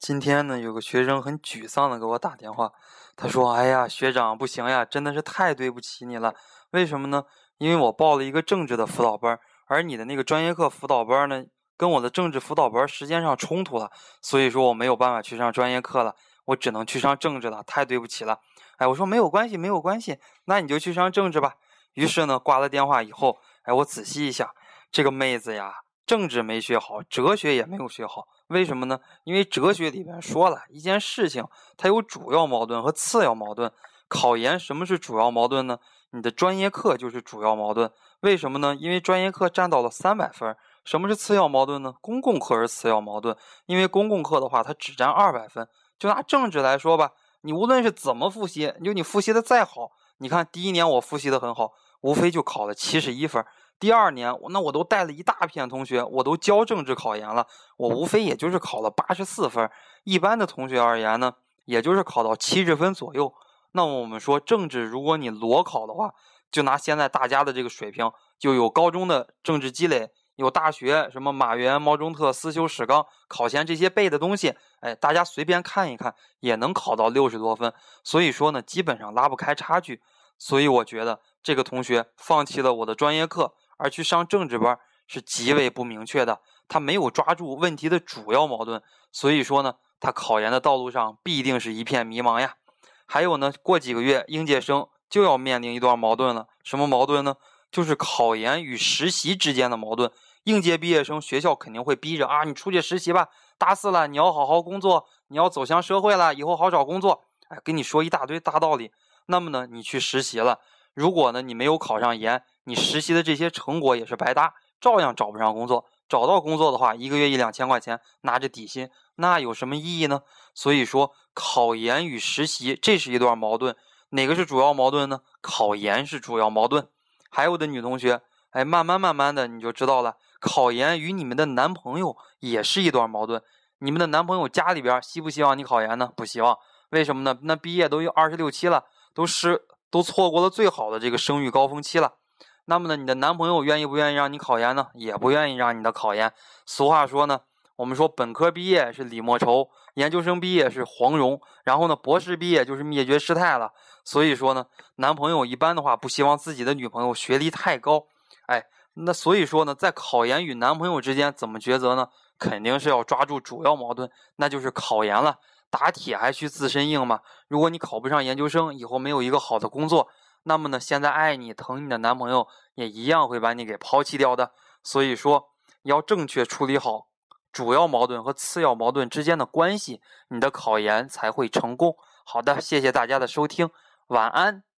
今天呢，有个学生很沮丧的给我打电话，他说：“哎呀，学长不行呀，真的是太对不起你了。为什么呢？因为我报了一个政治的辅导班，而你的那个专业课辅导班呢，跟我的政治辅导班时间上冲突了，所以说我没有办法去上专业课了，我只能去上政治了，太对不起了。”哎，我说没有关系，没有关系，那你就去上政治吧。于是呢，挂了电话以后，哎，我仔细一想，这个妹子呀。政治没学好，哲学也没有学好，为什么呢？因为哲学里边说了一件事情，它有主要矛盾和次要矛盾。考研什么是主要矛盾呢？你的专业课就是主要矛盾。为什么呢？因为专业课占到了三百分。什么是次要矛盾呢？公共课是次要矛盾，因为公共课的话它只占二百分。就拿政治来说吧，你无论是怎么复习，就你复习的再好，你看第一年我复习的很好，无非就考了七十一分。第二年，那我都带了一大片同学，我都教政治考研了，我无非也就是考了八十四分。一般的同学而言呢，也就是考到七十分左右。那么我们说政治，如果你裸考的话，就拿现在大家的这个水平，就有高中的政治积累，有大学什么马原、毛中特、思修史纲，考前这些背的东西，哎，大家随便看一看，也能考到六十多分。所以说呢，基本上拉不开差距。所以我觉得这个同学放弃了我的专业课。而去上政治班是极为不明确的，他没有抓住问题的主要矛盾，所以说呢，他考研的道路上必定是一片迷茫呀。还有呢，过几个月应届生就要面临一段矛盾了，什么矛盾呢？就是考研与实习之间的矛盾。应届毕业生学校肯定会逼着啊，你出去实习吧，大四了你要好好工作，你要走向社会了，以后好找工作。哎，跟你说一大堆大道理。那么呢，你去实习了，如果呢你没有考上研。你实习的这些成果也是白搭，照样找不上工作。找到工作的话，一个月一两千块钱，拿着底薪，那有什么意义呢？所以说，考研与实习这是一段矛盾，哪个是主要矛盾呢？考研是主要矛盾。还有的女同学，哎，慢慢慢慢的你就知道了，考研与你们的男朋友也是一段矛盾。你们的男朋友家里边希不希望你考研呢？不希望。为什么呢？那毕业都有二十六七了，都是都错过了最好的这个生育高峰期了。那么呢，你的男朋友愿意不愿意让你考研呢？也不愿意让你的考研。俗话说呢，我们说本科毕业是李莫愁，研究生毕业是黄蓉，然后呢，博士毕业就是灭绝师太了。所以说呢，男朋友一般的话不希望自己的女朋友学历太高。哎，那所以说呢，在考研与男朋友之间怎么抉择呢？肯定是要抓住主要矛盾，那就是考研了。打铁还需自身硬嘛。如果你考不上研究生，以后没有一个好的工作。那么呢，现在爱你疼你的男朋友也一样会把你给抛弃掉的。所以说，要正确处理好主要矛盾和次要矛盾之间的关系，你的考研才会成功。好的，谢谢大家的收听，晚安。